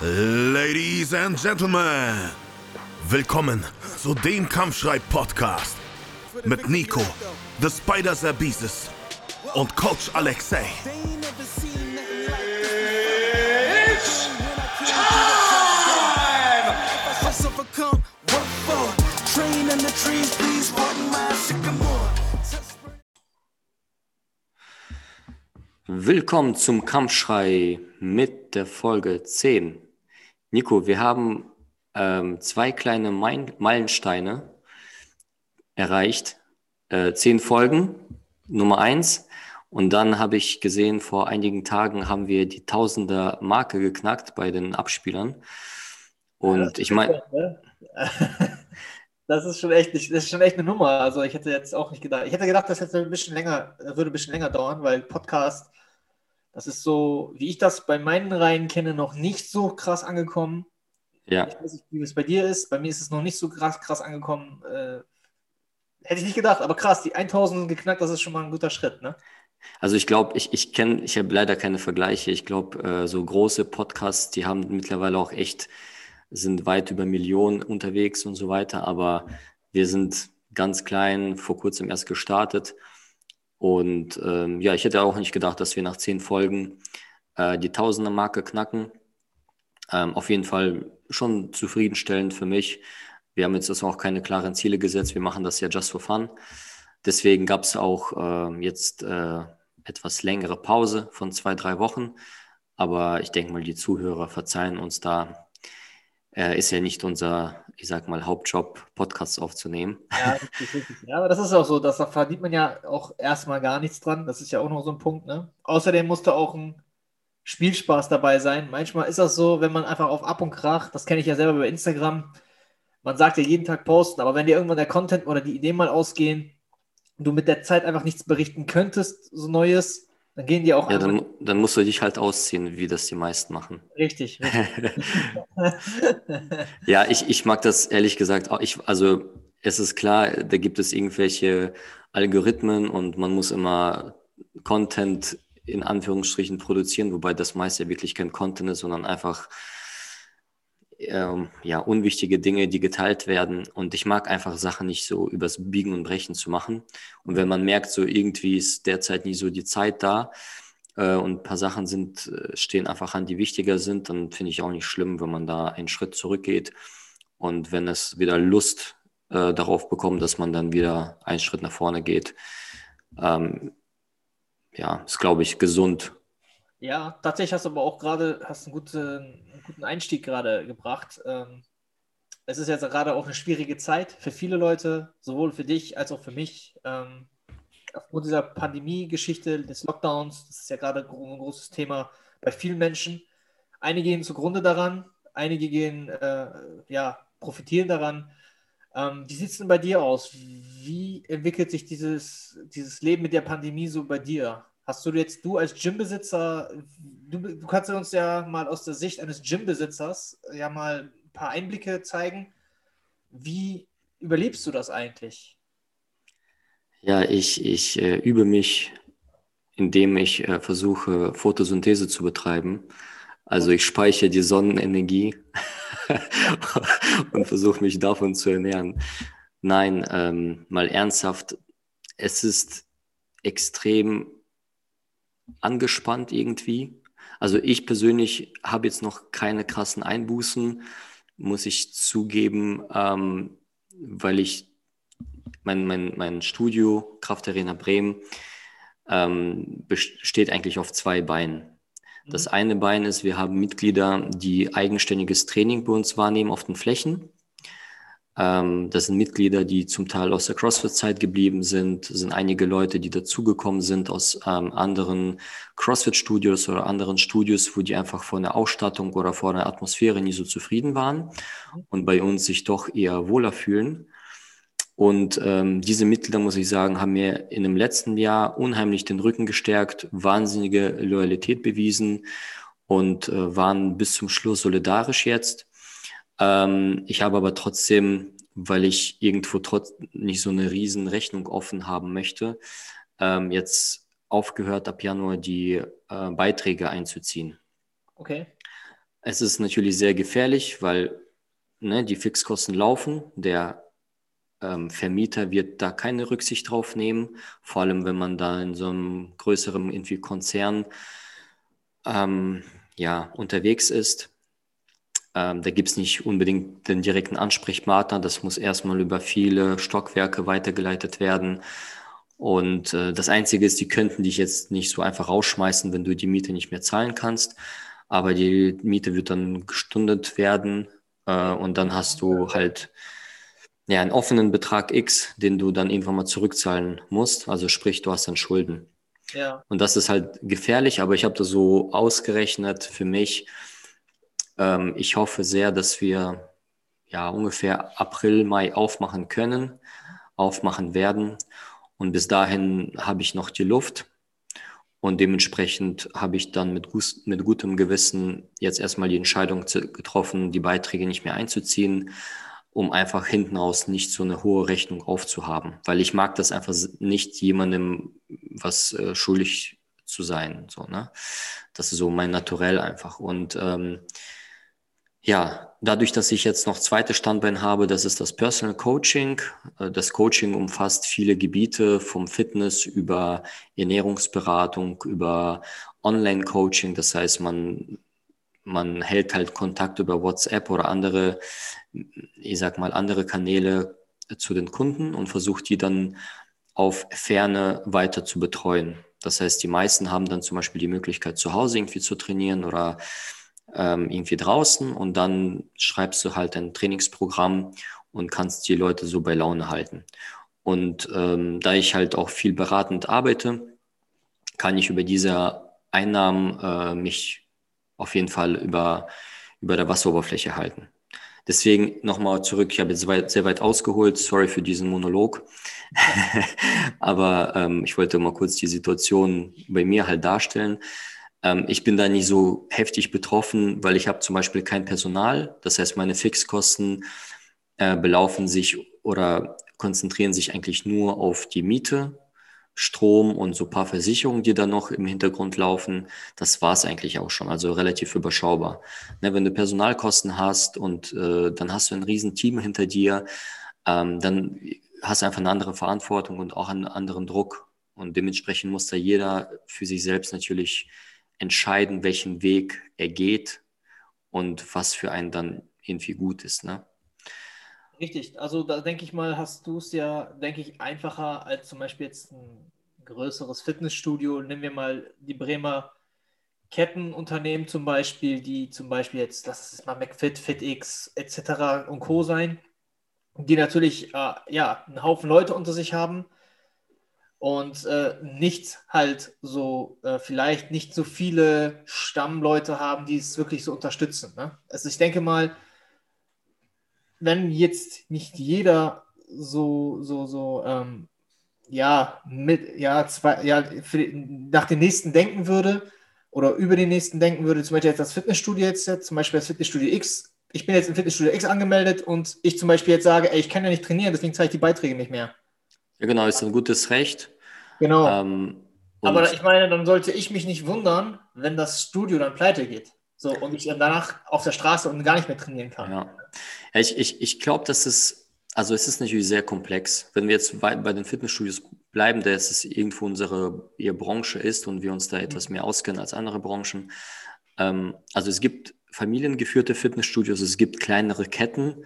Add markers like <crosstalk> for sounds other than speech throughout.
Ladies and Gentlemen, willkommen zu dem Kampfschrei-Podcast mit Nico, The Spider Zerbeeses und Coach Alexei. Willkommen zum Kampfschrei mit der Folge 10. Nico, wir haben ähm, zwei kleine Meilensteine erreicht. Äh, zehn Folgen, Nummer eins. Und dann habe ich gesehen, vor einigen Tagen haben wir die Tausender Marke geknackt bei den Abspielern. Und ja, ich meine. Ne? <laughs> Das ist schon echt, das ist schon echt eine Nummer. Also ich hätte jetzt auch nicht gedacht. Ich hätte gedacht, das hätte ein bisschen länger, würde ein bisschen länger dauern, weil Podcast das ist so, wie ich das bei meinen Reihen kenne, noch nicht so krass angekommen. Ja. Ich weiß nicht, wie es bei dir ist. Bei mir ist es noch nicht so krass, krass angekommen. Äh, hätte ich nicht gedacht, aber krass, die 1000 geknackt, das ist schon mal ein guter Schritt, ne? Also ich glaube, ich, ich kenne, ich habe leider keine Vergleiche. Ich glaube, äh, so große Podcasts, die haben mittlerweile auch echt, sind weit über Millionen unterwegs und so weiter, aber wir sind ganz klein, vor kurzem erst gestartet und ähm, ja, ich hätte auch nicht gedacht, dass wir nach zehn Folgen äh, die Tausender-Marke knacken. Ähm, auf jeden Fall schon zufriedenstellend für mich. Wir haben jetzt das auch keine klaren Ziele gesetzt. Wir machen das ja just for fun. Deswegen gab es auch äh, jetzt äh, etwas längere Pause von zwei, drei Wochen. Aber ich denke mal, die Zuhörer verzeihen uns da äh, ist ja nicht unser, ich sag mal, Hauptjob, Podcasts aufzunehmen. Ja, ja, aber das ist auch so, das, da verdient man ja auch erstmal gar nichts dran. Das ist ja auch noch so ein Punkt, ne? Außerdem musste auch ein Spielspaß dabei sein. Manchmal ist das so, wenn man einfach auf Ab und Krach, das kenne ich ja selber bei Instagram, man sagt ja jeden Tag posten, aber wenn dir irgendwann der Content oder die Ideen mal ausgehen, du mit der Zeit einfach nichts berichten könntest, so Neues, dann gehen die auch. Ja, dann, dann, musst du dich halt ausziehen, wie das die meisten machen. Richtig. richtig. <laughs> ja, ich, ich mag das ehrlich gesagt auch. Ich, also, es ist klar, da gibt es irgendwelche Algorithmen und man muss immer Content in Anführungsstrichen produzieren, wobei das meist ja wirklich kein Content ist, sondern einfach ähm, ja, unwichtige Dinge, die geteilt werden. Und ich mag einfach Sachen nicht so übers Biegen und Brechen zu machen. Und wenn man merkt, so irgendwie ist derzeit nie so die Zeit da äh, und ein paar Sachen sind, äh, stehen einfach an, die wichtiger sind, dann finde ich auch nicht schlimm, wenn man da einen Schritt zurückgeht. Und wenn es wieder Lust äh, darauf bekommt, dass man dann wieder einen Schritt nach vorne geht, ähm, ja, ist, glaube ich, gesund ja, tatsächlich hast du aber auch gerade einen guten, einen guten Einstieg gerade gebracht. Ähm, es ist jetzt gerade auch eine schwierige Zeit für viele Leute, sowohl für dich als auch für mich. Ähm, aufgrund dieser Pandemie-Geschichte, des Lockdowns, das ist ja gerade ein großes Thema bei vielen Menschen. Einige gehen zugrunde daran, einige gehen, äh, ja, profitieren daran. Ähm, wie sieht es denn bei dir aus? Wie entwickelt sich dieses, dieses Leben mit der Pandemie so bei dir? Hast du jetzt, du als Gymbesitzer, du, du kannst uns ja mal aus der Sicht eines Gymbesitzers ja mal ein paar Einblicke zeigen. Wie überlebst du das eigentlich? Ja, ich, ich äh, übe mich, indem ich äh, versuche, Photosynthese zu betreiben. Also ich speichere die Sonnenenergie <laughs> und versuche mich davon zu ernähren. Nein, ähm, mal ernsthaft, es ist extrem angespannt irgendwie. Also ich persönlich habe jetzt noch keine krassen Einbußen, muss ich zugeben, ähm, weil ich mein, mein, mein Studio Kraft Arena Bremen ähm, besteht eigentlich auf zwei Beinen. Das mhm. eine Bein ist, wir haben Mitglieder, die eigenständiges Training bei uns wahrnehmen auf den Flächen. Ähm, das sind Mitglieder, die zum Teil aus der CrossFit-Zeit geblieben sind. Sind einige Leute, die dazugekommen sind aus ähm, anderen CrossFit-Studios oder anderen Studios, wo die einfach vor einer Ausstattung oder vor einer Atmosphäre nie so zufrieden waren und bei uns sich doch eher wohler fühlen. Und ähm, diese Mitglieder, muss ich sagen, haben mir in dem letzten Jahr unheimlich den Rücken gestärkt, wahnsinnige Loyalität bewiesen und äh, waren bis zum Schluss solidarisch jetzt. Ähm, ich habe aber trotzdem, weil ich irgendwo trotz nicht so eine riesen Rechnung offen haben möchte, ähm, jetzt aufgehört, ab Januar die äh, Beiträge einzuziehen. Okay. Es ist natürlich sehr gefährlich, weil ne, die Fixkosten laufen. Der ähm, Vermieter wird da keine Rücksicht drauf nehmen, vor allem wenn man da in so einem größeren irgendwie Konzern ähm, ja, unterwegs ist. Ähm, da gibt es nicht unbedingt den direkten Ansprechpartner. Das muss erstmal über viele Stockwerke weitergeleitet werden. Und äh, das Einzige ist, die könnten dich jetzt nicht so einfach rausschmeißen, wenn du die Miete nicht mehr zahlen kannst. Aber die Miete wird dann gestundet werden äh, und dann hast du halt ja, einen offenen Betrag X, den du dann irgendwann mal zurückzahlen musst. Also sprich, du hast dann Schulden. Ja. Und das ist halt gefährlich, aber ich habe das so ausgerechnet für mich. Ähm, ich hoffe sehr, dass wir ja ungefähr April, Mai aufmachen können, aufmachen werden. Und bis dahin habe ich noch die Luft. Und dementsprechend habe ich dann mit, mit gutem Gewissen jetzt erstmal die Entscheidung getroffen, die Beiträge nicht mehr einzuziehen, um einfach hinten raus nicht so eine hohe Rechnung aufzuhaben. Weil ich mag das einfach nicht, jemandem was äh, schuldig zu sein. So, ne? Das ist so mein Naturell einfach. Und ähm, ja, dadurch, dass ich jetzt noch zweite Standbein habe, das ist das Personal Coaching. Äh, das Coaching umfasst viele Gebiete vom Fitness über Ernährungsberatung, über Online-Coaching. Das heißt, man, man hält halt Kontakt über WhatsApp oder andere ich sag mal, andere Kanäle zu den Kunden und versucht die dann auf Ferne weiter zu betreuen. Das heißt, die meisten haben dann zum Beispiel die Möglichkeit, zu Hause irgendwie zu trainieren oder ähm, irgendwie draußen und dann schreibst du halt ein Trainingsprogramm und kannst die Leute so bei Laune halten. Und ähm, da ich halt auch viel beratend arbeite, kann ich über diese Einnahmen äh, mich auf jeden Fall über, über der Wasseroberfläche halten. Deswegen nochmal zurück, ich habe jetzt weit, sehr weit ausgeholt, sorry für diesen Monolog, <laughs> aber ähm, ich wollte mal kurz die Situation bei mir halt darstellen. Ähm, ich bin da nicht so heftig betroffen, weil ich habe zum Beispiel kein Personal, das heißt meine Fixkosten äh, belaufen sich oder konzentrieren sich eigentlich nur auf die Miete Strom und so ein paar Versicherungen, die da noch im Hintergrund laufen. Das war es eigentlich auch schon, also relativ überschaubar. Ne, wenn du Personalkosten hast und äh, dann hast du ein Riesenteam hinter dir, ähm, dann hast du einfach eine andere Verantwortung und auch einen anderen Druck. Und dementsprechend muss da jeder für sich selbst natürlich entscheiden, welchen Weg er geht und was für einen dann irgendwie gut ist. Ne? Richtig, also da denke ich mal, hast du es ja, denke ich, einfacher als zum Beispiel jetzt ein größeres Fitnessstudio. Nehmen wir mal die Bremer Kettenunternehmen zum Beispiel, die zum Beispiel jetzt, lass es mal McFit, FitX etc. und Co. sein, die natürlich äh, ja, einen Haufen Leute unter sich haben und äh, nicht halt so, äh, vielleicht nicht so viele Stammleute haben, die es wirklich so unterstützen. Ne? Also ich denke mal, wenn jetzt nicht jeder so, so, so, ähm, ja, mit, ja, zwei, ja, für, nach den nächsten denken würde oder über den nächsten denken würde, zum Beispiel jetzt das Fitnessstudio jetzt, zum Beispiel das Fitnessstudio X, ich bin jetzt im Fitnessstudio X angemeldet und ich zum Beispiel jetzt sage, ey, ich kann ja nicht trainieren, deswegen zahle ich die Beiträge nicht mehr. Ja, genau, ist ein gutes Recht. Genau. Ähm, Aber ich meine, dann sollte ich mich nicht wundern, wenn das Studio dann pleite geht. So, und ich dann danach auf der Straße und gar nicht mehr trainieren kann. Ja. Ich ich, ich glaube, dass es, also es ist natürlich sehr komplex. Wenn wir jetzt bei, bei den Fitnessstudios bleiben, da es irgendwo unsere ihr Branche ist und wir uns da etwas mehr auskennen als andere Branchen. Ähm, also es gibt familiengeführte Fitnessstudios, es gibt kleinere Ketten,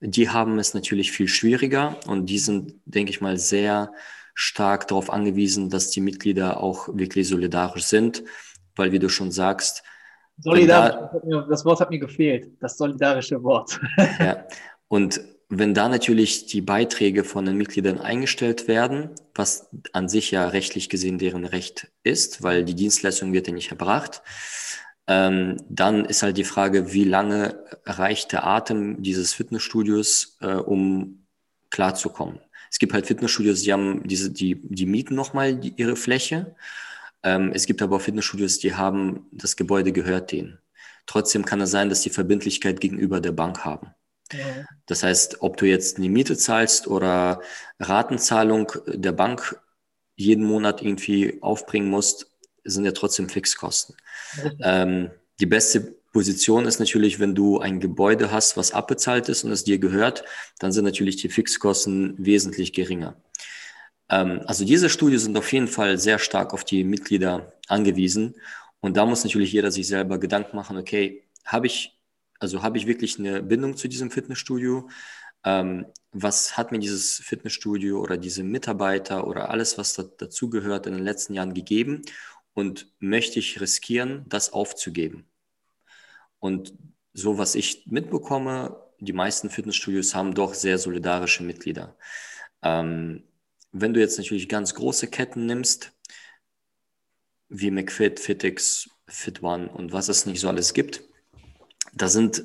die haben es natürlich viel schwieriger und die sind, denke ich mal, sehr stark darauf angewiesen, dass die Mitglieder auch wirklich solidarisch sind, weil, wie du schon sagst, Solidarisch, da, das Wort hat mir gefehlt, das solidarische Wort. <laughs> Ja, und wenn da natürlich die Beiträge von den Mitgliedern eingestellt werden, was an sich ja rechtlich gesehen deren Recht ist, weil die Dienstleistung wird ja nicht erbracht, ähm, dann ist halt die Frage, wie lange reicht der Atem dieses Fitnessstudios, äh, um klarzukommen. Es gibt halt Fitnessstudios, die haben diese, die, die mieten nochmal die, ihre Fläche ähm, es gibt aber auch Fitnessstudios, die haben, das Gebäude gehört denen. Trotzdem kann es sein, dass die Verbindlichkeit gegenüber der Bank haben. Ja. Das heißt, ob du jetzt eine Miete zahlst oder Ratenzahlung der Bank jeden Monat irgendwie aufbringen musst, sind ja trotzdem Fixkosten. Ähm, die beste Position ist natürlich, wenn du ein Gebäude hast, was abbezahlt ist und es dir gehört, dann sind natürlich die Fixkosten wesentlich geringer. Ähm, also diese Studien sind auf jeden Fall sehr stark auf die Mitglieder angewiesen. Und da muss natürlich jeder sich selber Gedanken machen, okay, habe ich, also habe ich wirklich eine Bindung zu diesem Fitnessstudio? Ähm, was hat mir dieses Fitnessstudio oder diese Mitarbeiter oder alles, was da, dazugehört, in den letzten Jahren gegeben? Und möchte ich riskieren, das aufzugeben? Und so, was ich mitbekomme, die meisten Fitnessstudios haben doch sehr solidarische Mitglieder. Ähm, wenn du jetzt natürlich ganz große Ketten nimmst, wie McFit, FitX, FitOne und was es nicht so alles gibt, da sind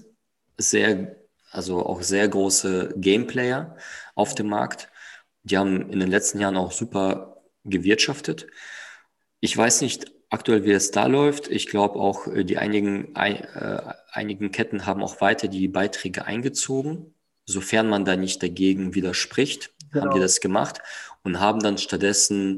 sehr, also auch sehr große Gameplayer auf dem Markt. Die haben in den letzten Jahren auch super gewirtschaftet. Ich weiß nicht aktuell, wie es da läuft. Ich glaube auch, äh, die einigen, äh, einigen Ketten haben auch weiter die Beiträge eingezogen, sofern man da nicht dagegen widerspricht, genau. haben die das gemacht und haben dann stattdessen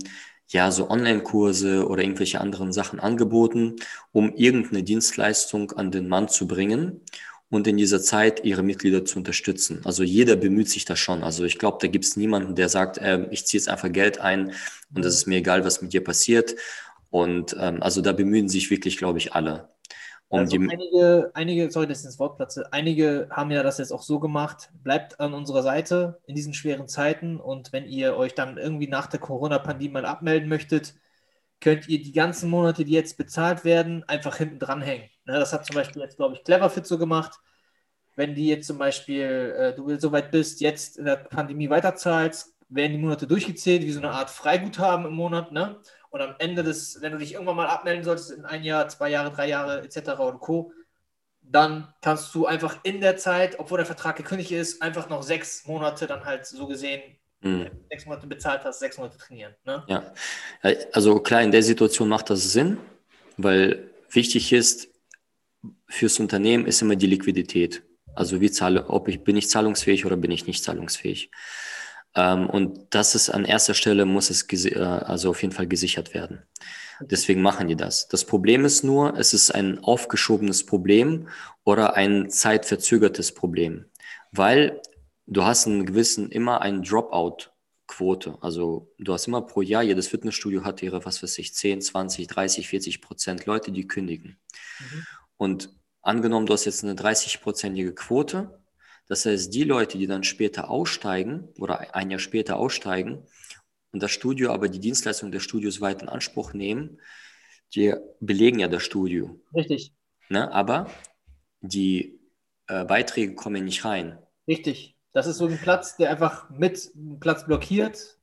ja so Online-Kurse oder irgendwelche anderen Sachen angeboten, um irgendeine Dienstleistung an den Mann zu bringen und in dieser Zeit ihre Mitglieder zu unterstützen. Also jeder bemüht sich da schon. Also ich glaube, da gibt es niemanden, der sagt, äh, ich ziehe jetzt einfach Geld ein und es ist mir egal, was mit dir passiert. Und ähm, also da bemühen sich wirklich, glaube ich, alle. Um also einige, einige, sorry, dass ich ins Wort platze, einige haben ja das jetzt auch so gemacht, bleibt an unserer Seite in diesen schweren Zeiten und wenn ihr euch dann irgendwie nach der Corona-Pandemie mal abmelden möchtet, könnt ihr die ganzen Monate, die jetzt bezahlt werden, einfach hinten dranhängen. Ne, das hat zum Beispiel jetzt, glaube ich, Cleverfit so gemacht. Wenn die jetzt zum Beispiel, äh, du so weit bist, jetzt in der Pandemie weiterzahlst, werden die Monate durchgezählt, wie so eine Art Freiguthaben im Monat, ne? Und am Ende des, wenn du dich irgendwann mal abmelden solltest, in ein Jahr, zwei Jahre, drei Jahre etc. und Co., dann kannst du einfach in der Zeit, obwohl der Vertrag gekündigt ist, einfach noch sechs Monate dann halt so gesehen, mhm. sechs Monate bezahlt hast, sechs Monate trainieren. Ne? Ja, also klar, in der Situation macht das Sinn, weil wichtig ist, fürs Unternehmen ist immer die Liquidität. Also wie zahle, ob ich bin ich zahlungsfähig oder bin ich nicht zahlungsfähig. Ähm, und das ist an erster Stelle, muss es äh, also auf jeden Fall gesichert werden. Deswegen machen die das. Das Problem ist nur, es ist ein aufgeschobenes Problem oder ein zeitverzögertes Problem, weil du hast einen gewissen, immer einen Dropout Quote. Also du hast immer pro Jahr, jedes Fitnessstudio hat ihre, was weiß ich, 10, 20, 30, 40 Prozent Leute, die kündigen. Mhm. Und angenommen, du hast jetzt eine 30-prozentige Quote, das heißt, die Leute, die dann später aussteigen oder ein Jahr später aussteigen und das Studio aber die Dienstleistung des Studios weit in Anspruch nehmen, die belegen ja das Studio. Richtig. Ne? Aber die äh, Beiträge kommen nicht rein. Richtig. Das ist so ein Platz, der einfach mit Platz blockiert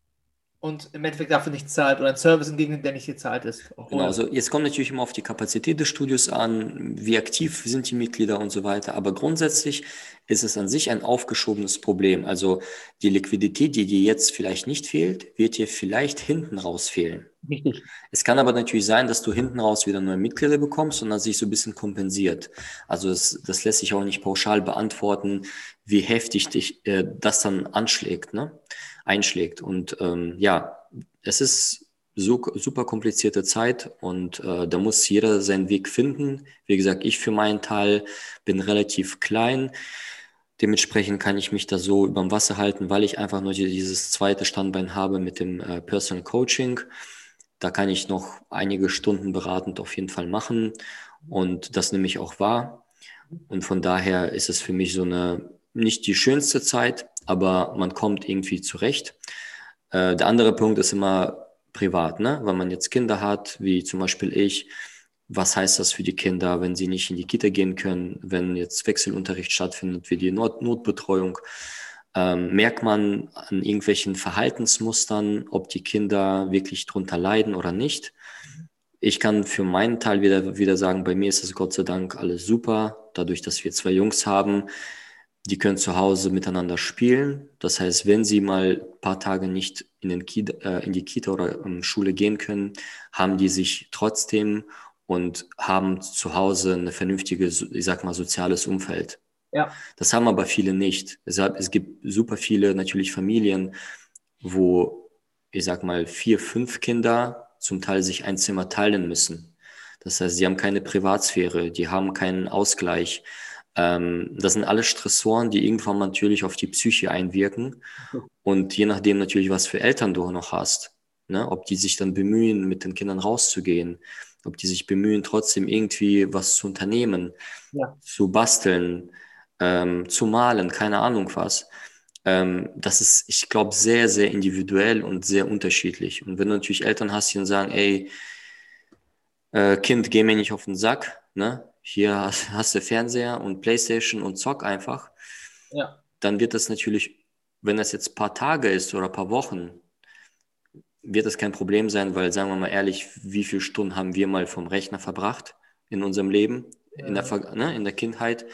und im Endeffekt dafür nicht zahlt oder ein Service entgegnet, der nicht gezahlt ist. Genau, also jetzt kommt natürlich immer auf die Kapazität des Studios an, wie aktiv sind die Mitglieder und so weiter. Aber grundsätzlich ist es an sich ein aufgeschobenes Problem. Also die Liquidität, die dir jetzt vielleicht nicht fehlt, wird dir vielleicht hinten raus fehlen. Richtig. Es kann aber natürlich sein, dass du hinten raus wieder neue Mitglieder bekommst und das sich so ein bisschen kompensiert. Also es, das lässt sich auch nicht pauschal beantworten, wie heftig dich äh, das dann anschlägt. Ne? Einschlägt. Und ähm, ja, es ist so, super komplizierte Zeit und äh, da muss jeder seinen Weg finden. Wie gesagt, ich für meinen Teil bin relativ klein. Dementsprechend kann ich mich da so überm Wasser halten, weil ich einfach nur dieses zweite Standbein habe mit dem äh, Personal Coaching. Da kann ich noch einige Stunden beratend auf jeden Fall machen und das nehme ich auch wahr. Und von daher ist es für mich so eine nicht die schönste Zeit, aber man kommt irgendwie zurecht. Äh, der andere Punkt ist immer privat, ne? wenn man jetzt Kinder hat, wie zum Beispiel ich. Was heißt das für die Kinder, wenn sie nicht in die Kita gehen können, wenn jetzt Wechselunterricht stattfindet, wie die Not Notbetreuung? Ähm, merkt man an irgendwelchen Verhaltensmustern, ob die Kinder wirklich drunter leiden oder nicht. Ich kann für meinen Teil wieder, wieder sagen, bei mir ist es Gott sei Dank alles super. Dadurch, dass wir zwei Jungs haben, die können zu Hause miteinander spielen. Das heißt, wenn sie mal ein paar Tage nicht in, den Kita, äh, in die Kita oder in Schule gehen können, haben die sich trotzdem und haben zu Hause eine vernünftige, ich sag mal, soziales Umfeld. Ja. Das haben aber viele nicht. Deshalb, es gibt super viele natürlich Familien, wo, ich sag mal, vier, fünf Kinder zum Teil sich ein Zimmer teilen müssen. Das heißt, sie haben keine Privatsphäre, die haben keinen Ausgleich. Ähm, das sind alle Stressoren, die irgendwann natürlich auf die Psyche einwirken. <laughs> Und je nachdem natürlich, was für Eltern du noch hast, ne, ob die sich dann bemühen, mit den Kindern rauszugehen, ob die sich bemühen, trotzdem irgendwie was zu unternehmen, ja. zu basteln, ähm, zu malen, keine Ahnung was. Ähm, das ist, ich glaube, sehr, sehr individuell und sehr unterschiedlich. Und wenn du natürlich Eltern hast, die dann sagen, ey, äh, Kind, geh mir nicht auf den Sack, ne? Hier hast, hast du Fernseher und Playstation und zock einfach. Ja. Dann wird das natürlich, wenn das jetzt ein paar Tage ist oder ein paar Wochen, wird das kein Problem sein, weil, sagen wir mal ehrlich, wie viele Stunden haben wir mal vom Rechner verbracht in unserem Leben, ja. in, der, ne, in der Kindheit?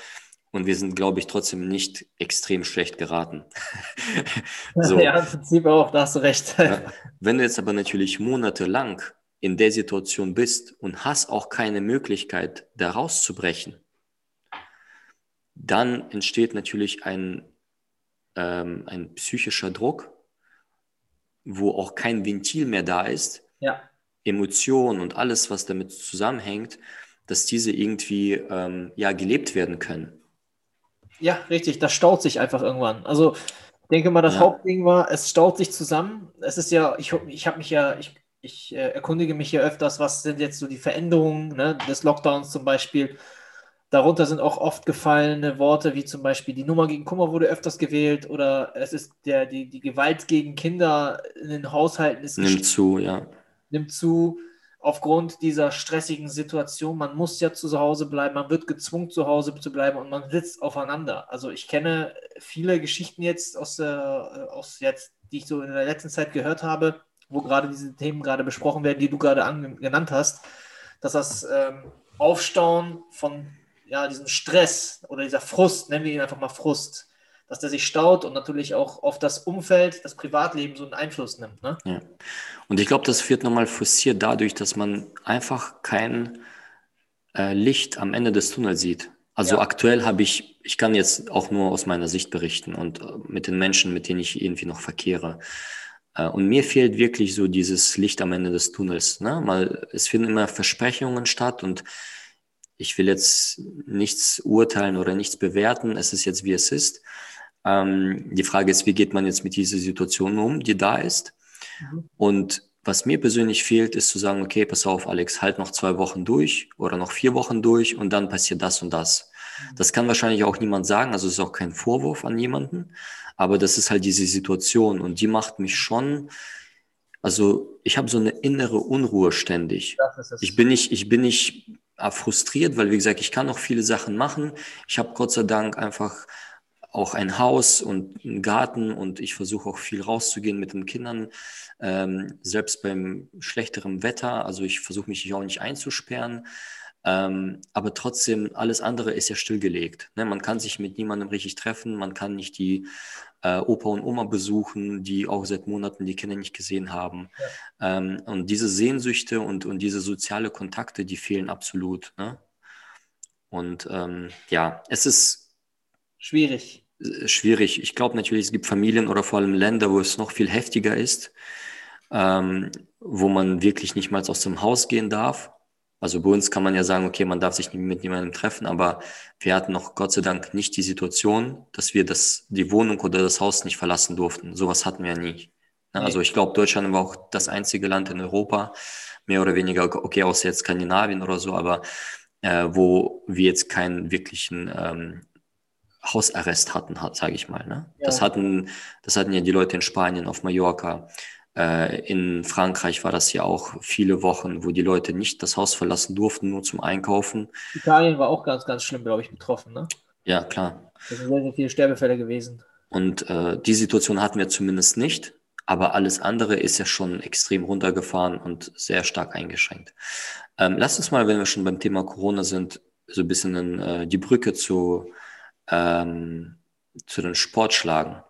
Und wir sind, glaube ich, trotzdem nicht extrem schlecht geraten. <laughs> so. <laughs> Ja, im Prinzip auch, da hast du recht. Wenn du jetzt aber natürlich monatelang in der Situation bist und hast auch keine Möglichkeit, da rauszubrechen, dann entsteht natürlich ein, ähm, ein psychischer Druck, wo auch kein Ventil mehr da ist. Ja. Emotionen und alles, was damit zusammenhängt, dass diese irgendwie ähm, ja, gelebt werden können. Ja, richtig, das staut sich einfach irgendwann. Also ich denke mal, das ja. Hauptding war, es staut sich zusammen. Es ist ja, ich, ich habe mich ja, ich, ich äh, erkundige mich ja öfters, was sind jetzt so die Veränderungen ne, des Lockdowns zum Beispiel. Darunter sind auch oft gefallene Worte, wie zum Beispiel die Nummer gegen Kummer wurde öfters gewählt oder es ist der, die, die Gewalt gegen Kinder in den Haushalten ist nimmt zu, ja. Nimmt zu aufgrund dieser stressigen Situation, man muss ja zu Hause bleiben, man wird gezwungen, zu Hause zu bleiben und man sitzt aufeinander. Also ich kenne viele Geschichten jetzt aus, äh, aus jetzt, die ich so in der letzten Zeit gehört habe, wo gerade diese Themen gerade besprochen werden, die du gerade genannt hast, dass das ähm, Aufstauen von ja, diesem Stress oder dieser Frust, nennen wir ihn einfach mal Frust, dass der sich staut und natürlich auch auf das Umfeld, das Privatleben so einen Einfluss nimmt. Ne? Ja. Und ich glaube, das wird nochmal forciert dadurch, dass man einfach kein äh, Licht am Ende des Tunnels sieht. Also ja. aktuell habe ich, ich kann jetzt auch nur aus meiner Sicht berichten und äh, mit den Menschen, mit denen ich irgendwie noch verkehre. Äh, und mir fehlt wirklich so dieses Licht am Ende des Tunnels. Ne? Weil es finden immer Versprechungen statt und ich will jetzt nichts urteilen oder nichts bewerten. Es ist jetzt, wie es ist. Ähm, die Frage ist, wie geht man jetzt mit dieser Situation um, die da ist? Mhm. Und was mir persönlich fehlt, ist zu sagen, okay, pass auf, Alex, halt noch zwei Wochen durch oder noch vier Wochen durch und dann passiert das und das. Das kann wahrscheinlich auch niemand sagen, also ist auch kein Vorwurf an jemanden, aber das ist halt diese Situation und die macht mich schon, also ich habe so eine innere Unruhe ständig. Ich bin nicht, ich bin nicht äh, frustriert, weil wie gesagt, ich kann noch viele Sachen machen. Ich habe Gott sei Dank einfach auch ein Haus und einen Garten und ich versuche auch viel rauszugehen mit den Kindern, ähm, selbst beim schlechteren Wetter. Also ich versuche mich hier auch nicht einzusperren. Ähm, aber trotzdem, alles andere ist ja stillgelegt. Ne? Man kann sich mit niemandem richtig treffen, man kann nicht die äh, Opa und Oma besuchen, die auch seit Monaten die Kinder nicht gesehen haben. Ja. Ähm, und diese Sehnsüchte und, und diese soziale Kontakte, die fehlen absolut. Ne? Und ähm, ja, es ist Schwierig. Äh, schwierig. Ich glaube natürlich, es gibt Familien oder vor allem Länder, wo es noch viel heftiger ist, ähm, wo man wirklich nicht mal aus dem Haus gehen darf. Also bei uns kann man ja sagen, okay, man darf sich mit niemandem treffen, aber wir hatten noch Gott sei Dank nicht die Situation, dass wir das, die Wohnung oder das Haus nicht verlassen durften. Sowas hatten wir ja nie. Ne, also ich glaube, Deutschland war auch das einzige Land in Europa, mehr oder weniger, okay, außer jetzt Skandinavien oder so, aber äh, wo wir jetzt keinen wirklichen ähm, Hausarrest hatten, sage ich mal. Ne? Ja. Das, hatten, das hatten ja die Leute in Spanien, auf Mallorca. Äh, in Frankreich war das ja auch viele Wochen, wo die Leute nicht das Haus verlassen durften, nur zum Einkaufen. Italien war auch ganz, ganz schlimm, glaube ich, betroffen. Ne? Ja, klar. Das sind sehr, sehr viele Sterbefälle gewesen. Und äh, die Situation hatten wir zumindest nicht. Aber alles andere ist ja schon extrem runtergefahren und sehr stark eingeschränkt. Ähm, lass uns mal, wenn wir schon beim Thema Corona sind, so ein bisschen in, äh, die Brücke zu ähm, zu den Sportschlagen.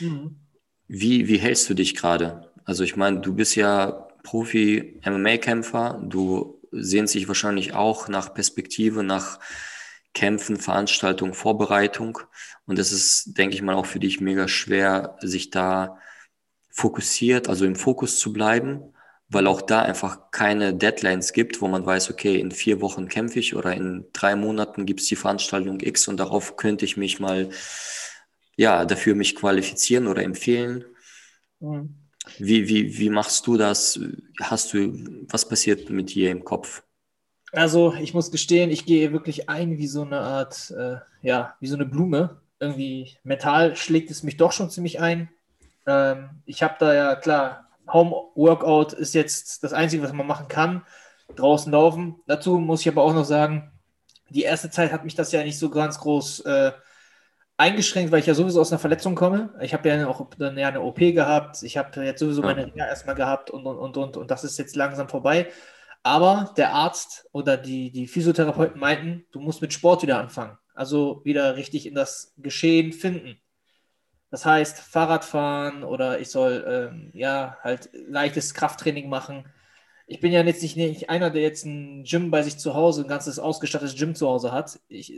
Mhm. Wie, wie hältst du dich gerade? Also ich meine, du bist ja Profi-MMA-Kämpfer, du sehnst dich wahrscheinlich auch nach Perspektive, nach Kämpfen, Veranstaltung, Vorbereitung. Und es ist, denke ich mal, auch für dich mega schwer, sich da fokussiert, also im Fokus zu bleiben. weil auch da einfach keine Deadlines gibt, wo man weiß, okay, in vier Wochen kämpfe ich oder in drei Monaten gibt es die Veranstaltung X und darauf könnte ich mich mal, ja, dafür mich qualifizieren oder empfehlen. Mhm. Wie, wie, wie machst du das? Hast du, was passiert mit dir im Kopf? Also, ich muss gestehen, ich gehe wirklich ein wie so eine Art, äh, ja, wie so eine Blume. Irgendwie mental schlägt es mich doch schon ziemlich ein. Ähm, ich habe da ja, klar, Home-Workout ist jetzt das Einzige, was man machen kann. Draußen laufen. Dazu muss ich aber auch noch sagen, die erste Zeit hat mich das ja nicht so ganz groß äh, eingeschränkt, weil ich ja sowieso aus einer Verletzung komme. Ich habe ja auch dann ja eine OP gehabt. Ich habe jetzt sowieso meine Reha erstmal gehabt und, und, und, und, und das ist jetzt langsam vorbei. Aber der Arzt oder die, die Physiotherapeuten meinten, du musst mit Sport wieder anfangen. Also wieder richtig in das Geschehen finden. Das heißt, Fahrradfahren oder ich soll ähm, ja halt leichtes Krafttraining machen. Ich bin ja jetzt nicht, nicht einer, der jetzt ein Gym bei sich zu Hause, ein ganzes ausgestattetes Gym zu Hause hat. Ich,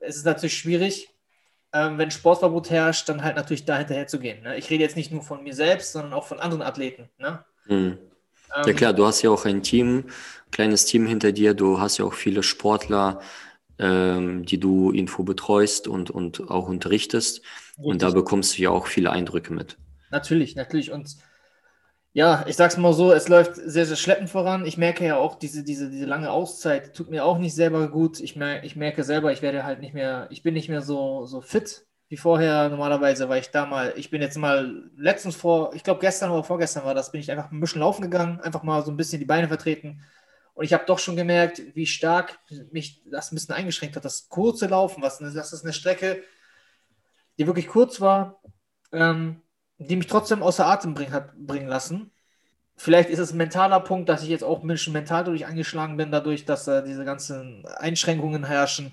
es ist natürlich schwierig, ähm, wenn Sportverbot herrscht, dann halt natürlich da hinterher zu gehen. Ne? Ich rede jetzt nicht nur von mir selbst, sondern auch von anderen Athleten. Ne? Mhm. Ja ähm, klar, du hast ja auch ein Team, kleines Team hinter dir. Du hast ja auch viele Sportler, ähm, die du Info betreust und, und auch unterrichtest. Richtig. Und da bekommst du ja auch viele Eindrücke mit. Natürlich, natürlich. Und ja, ich sag's mal so, es läuft sehr, sehr schleppend voran. Ich merke ja auch, diese, diese, diese lange Auszeit tut mir auch nicht selber gut. Ich, mer ich merke selber, ich werde halt nicht mehr, ich bin nicht mehr so, so fit wie vorher. Normalerweise war ich da mal, ich bin jetzt mal letztens vor, ich glaube gestern oder vorgestern war das, bin ich einfach ein bisschen laufen gegangen, einfach mal so ein bisschen die Beine vertreten. Und ich habe doch schon gemerkt, wie stark mich das ein bisschen eingeschränkt hat. Das kurze Laufen, was, das ist eine Strecke, die wirklich kurz war, ähm, die mich trotzdem außer Atem bring, hat bringen lassen. Vielleicht ist es ein mentaler Punkt, dass ich jetzt auch ein bisschen mental dadurch angeschlagen bin, dadurch, dass äh, diese ganzen Einschränkungen herrschen.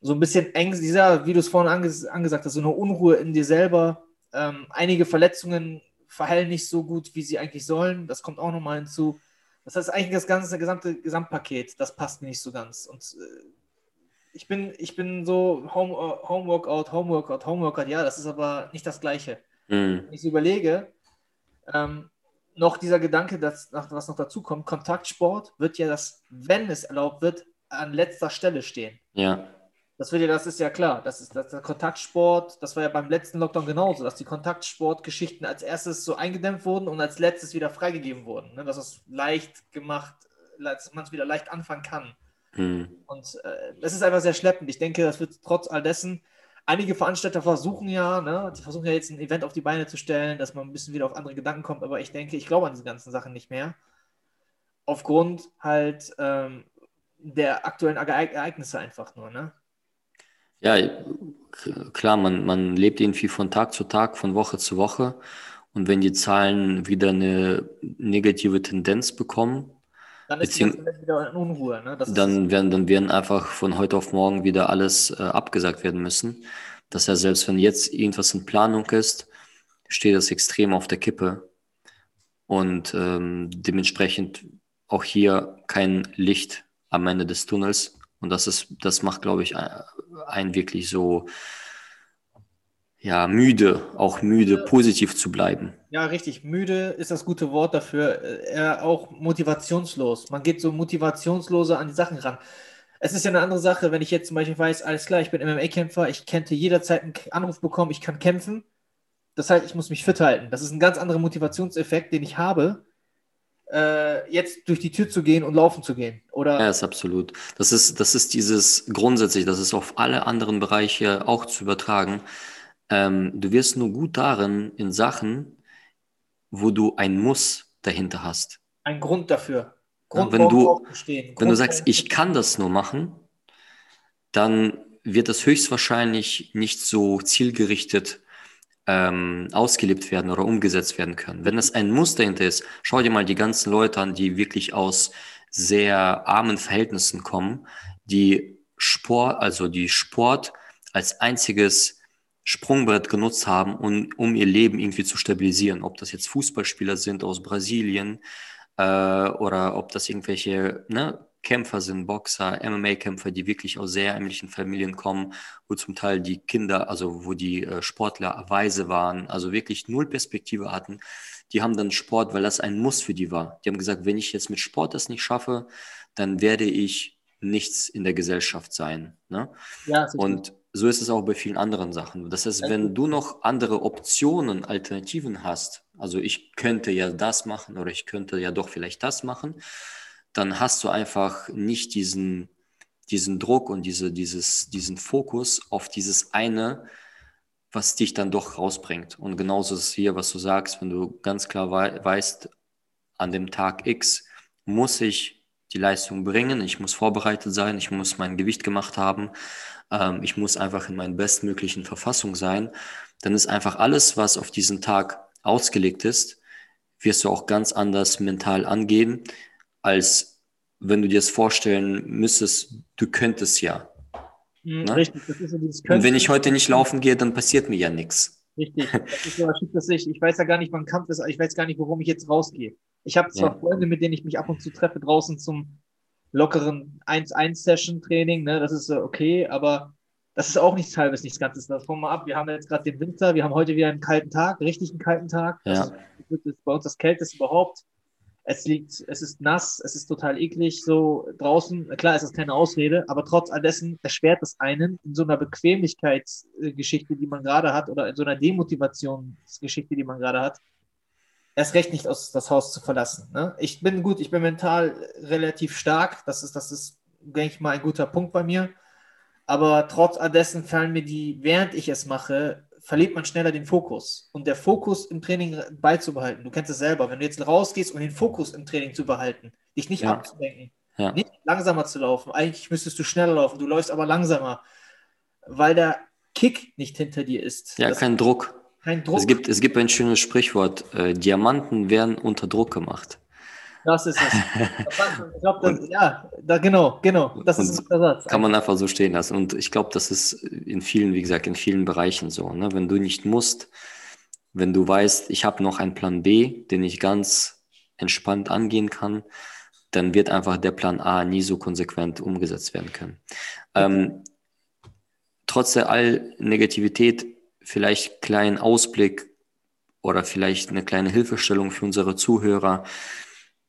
So ein bisschen Ängste, dieser, wie du es vorhin anges angesagt hast, so eine Unruhe in dir selber. Ähm, einige Verletzungen verheilen nicht so gut, wie sie eigentlich sollen. Das kommt auch nochmal hinzu. Das heißt, eigentlich das ganze gesamte Gesamtpaket, das passt mir nicht so ganz. Und äh, ich bin, ich bin so Home, uh, Home Workout, Home Workout, Home Workout, ja, das ist aber nicht das Gleiche. Mhm. Wenn ich überlege, ähm, noch dieser Gedanke, dass, was noch dazu kommt, Kontaktsport wird ja das, wenn es erlaubt wird, an letzter Stelle stehen. Ja. Das wird ja, das ist ja klar. Das ist das, der Kontaktsport, das war ja beim letzten Lockdown genauso, dass die Kontaktsportgeschichten als erstes so eingedämmt wurden und als letztes wieder freigegeben wurden. Ne? Dass es leicht gemacht, dass man es wieder leicht anfangen kann. Mhm. Und äh, es ist einfach sehr schleppend. Ich denke, das wird trotz all dessen, einige Veranstalter versuchen ja, ne, die versuchen ja jetzt ein Event auf die Beine zu stellen, dass man ein bisschen wieder auf andere Gedanken kommt, aber ich denke, ich glaube an diese ganzen Sachen nicht mehr. Aufgrund halt ähm, der aktuellen Ereignisse einfach nur, ne? Ja, klar, man, man lebt irgendwie von Tag zu Tag, von Woche zu Woche. Und wenn die Zahlen wieder eine negative Tendenz bekommen, dann ist die Welt wieder in Unruhe. Ne? dann, werden, dann werden einfach von heute auf morgen wieder alles äh, abgesagt werden müssen. Das heißt, selbst wenn jetzt irgendwas in Planung ist, steht das extrem auf der Kippe. Und ähm, dementsprechend auch hier kein Licht am Ende des Tunnels. Und das ist, das macht, glaube ich, einen wirklich so ja, müde, auch müde, positiv zu bleiben. Ja, richtig. Müde ist das gute Wort dafür. Äh, auch motivationslos. Man geht so motivationsloser an die Sachen ran. Es ist ja eine andere Sache, wenn ich jetzt zum Beispiel weiß, alles klar, ich bin MMA-Kämpfer, ich könnte jederzeit einen Anruf bekommen, ich kann kämpfen. Das heißt, ich muss mich fit halten. Das ist ein ganz anderer Motivationseffekt, den ich habe, äh, jetzt durch die Tür zu gehen und laufen zu gehen. Oder ja, ist absolut. Das ist, das ist dieses grundsätzlich, das ist auf alle anderen Bereiche auch zu übertragen. Ähm, du wirst nur gut darin in Sachen, wo du ein Muss dahinter hast. Ein Grund dafür. Grund, ja, wenn du, Grund, wenn du sagst, ich kann das nur machen, dann wird das höchstwahrscheinlich nicht so zielgerichtet ähm, ausgelebt werden oder umgesetzt werden können. Wenn es ein Muss dahinter ist, schau dir mal die ganzen Leute an, die wirklich aus sehr armen Verhältnissen kommen, die Sport, also die Sport als einziges Sprungbrett genutzt haben, um, um ihr Leben irgendwie zu stabilisieren. Ob das jetzt Fußballspieler sind aus Brasilien äh, oder ob das irgendwelche ne, Kämpfer sind, Boxer, MMA-Kämpfer, die wirklich aus sehr ärmlichen Familien kommen, wo zum Teil die Kinder, also wo die äh, Sportler weise waren, also wirklich null Perspektive hatten. die haben dann Sport, weil das ein Muss für die war. Die haben gesagt, wenn ich jetzt mit Sport das nicht schaffe, dann werde ich nichts in der Gesellschaft sein. Ne? Ja, und so ist es auch bei vielen anderen Sachen. Das heißt, wenn du noch andere Optionen, Alternativen hast, also ich könnte ja das machen oder ich könnte ja doch vielleicht das machen, dann hast du einfach nicht diesen, diesen Druck und diese, dieses, diesen Fokus auf dieses eine, was dich dann doch rausbringt. Und genauso ist es hier, was du sagst, wenn du ganz klar wei weißt, an dem Tag X muss ich die Leistung bringen, ich muss vorbereitet sein, ich muss mein Gewicht gemacht haben, ähm, ich muss einfach in meiner bestmöglichen Verfassung sein, dann ist einfach alles, was auf diesen Tag ausgelegt ist, wirst du auch ganz anders mental angehen, als wenn du dir das vorstellen müsstest, du könntest ja. Mhm? Richtig, das ist so dieses Und wenn ich heute nicht laufen gehe, dann passiert mir ja nichts. Richtig, das ist so ich. Ich weiß ja gar nicht, wann Kampf ist, ich weiß gar nicht, warum ich jetzt rausgehe. Ich habe zwar ja. Freunde, mit denen ich mich ab und zu treffe draußen zum lockeren 1-1-Session-Training, ne? das ist okay, aber das ist auch nichts halbes, nichts Ganzes. Das wir ab. Wir haben jetzt gerade den Winter, wir haben heute wieder einen kalten Tag, richtig einen kalten Tag. Ja. Das ist bei uns das Kälteste überhaupt es liegt, es ist nass, es ist total eklig so draußen. Klar, es ist keine Ausrede, aber trotz all dessen erschwert es einen in so einer Bequemlichkeitsgeschichte, die man gerade hat, oder in so einer Demotivationsgeschichte, die man gerade hat, erst recht nicht aus das Haus zu verlassen. Ne? Ich bin gut, ich bin mental relativ stark. Das ist, das ist, denke ich mal, ein guter Punkt bei mir. Aber trotz dessen fallen mir die, während ich es mache, verliert man schneller den Fokus. Und der Fokus im Training beizubehalten, du kennst es selber, wenn du jetzt rausgehst um den Fokus im Training zu behalten, dich nicht ja. abzudenken, ja. nicht langsamer zu laufen. Eigentlich müsstest du schneller laufen, du läufst aber langsamer, weil der Kick nicht hinter dir ist. Ja, das kein Druck. Kein Druck. Es gibt, es gibt ein schönes Sprichwort, äh, Diamanten werden unter Druck gemacht. Das ist es. ich glaube, ja, da, genau, genau. Das ist der Satz. Kann man einfach so stehen lassen. Und ich glaube, das ist in vielen, wie gesagt, in vielen Bereichen so. Ne? Wenn du nicht musst, wenn du weißt, ich habe noch einen Plan B, den ich ganz entspannt angehen kann, dann wird einfach der Plan A nie so konsequent umgesetzt werden können. Ähm, trotz der all Negativität, vielleicht kleinen Ausblick oder vielleicht eine kleine Hilfestellung für unsere Zuhörer.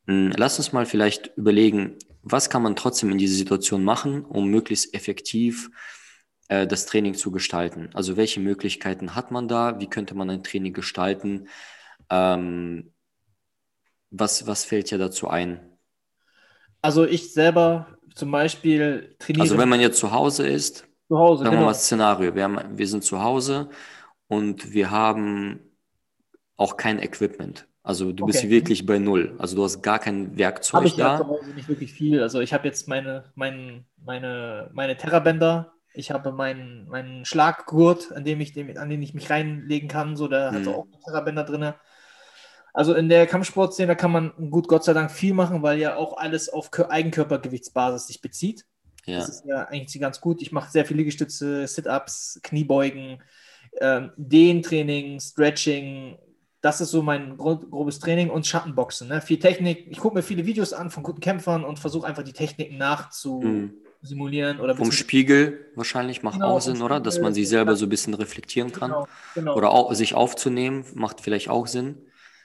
Hm, lass uns mal vielleicht überlegen, was kann man trotzdem in dieser Situation machen, um möglichst effektiv äh, das Training zu gestalten? Also welche Möglichkeiten hat man da? Wie könnte man ein Training gestalten? Ähm, was, was fällt dir dazu ein? Also ich selber zum Beispiel trainiere. Also wenn man jetzt zu Hause ist, zu Hause, sagen genau. wir mal Szenario, wir, haben, wir sind zu Hause und wir haben auch kein Equipment. Also du okay. bist wirklich bei null. Also du hast gar kein Werkzeug hab ich da. Zu Hause nicht wirklich viel. Also ich habe jetzt meine, mein, meine, meine Terrabänder. Ich habe meinen, meinen Schlaggurt, an dem ich, an den ich mich reinlegen kann. So, da hm. hat auch Terrabänder drin. Also in der Kampfsportszene kann man gut Gott sei Dank viel machen, weil ja auch alles auf Eigenkörpergewichtsbasis sich bezieht. Ja. Das ist ja eigentlich ganz gut. Ich mache sehr viele Liegestütze, Sit-Ups, Kniebeugen, ähm, Dehntraining, Stretching, das ist so mein grobes Training und Schattenboxen. Ne? Viel Technik. Ich gucke mir viele Videos an von guten Kämpfern und versuche einfach die Techniken nachzusimulieren. Oder Vom Spiegel wahrscheinlich macht genau, auch Sinn, oder? Dass man sich selber so ein bisschen reflektieren kann. Genau, genau. Oder auch, sich aufzunehmen, macht vielleicht auch Sinn.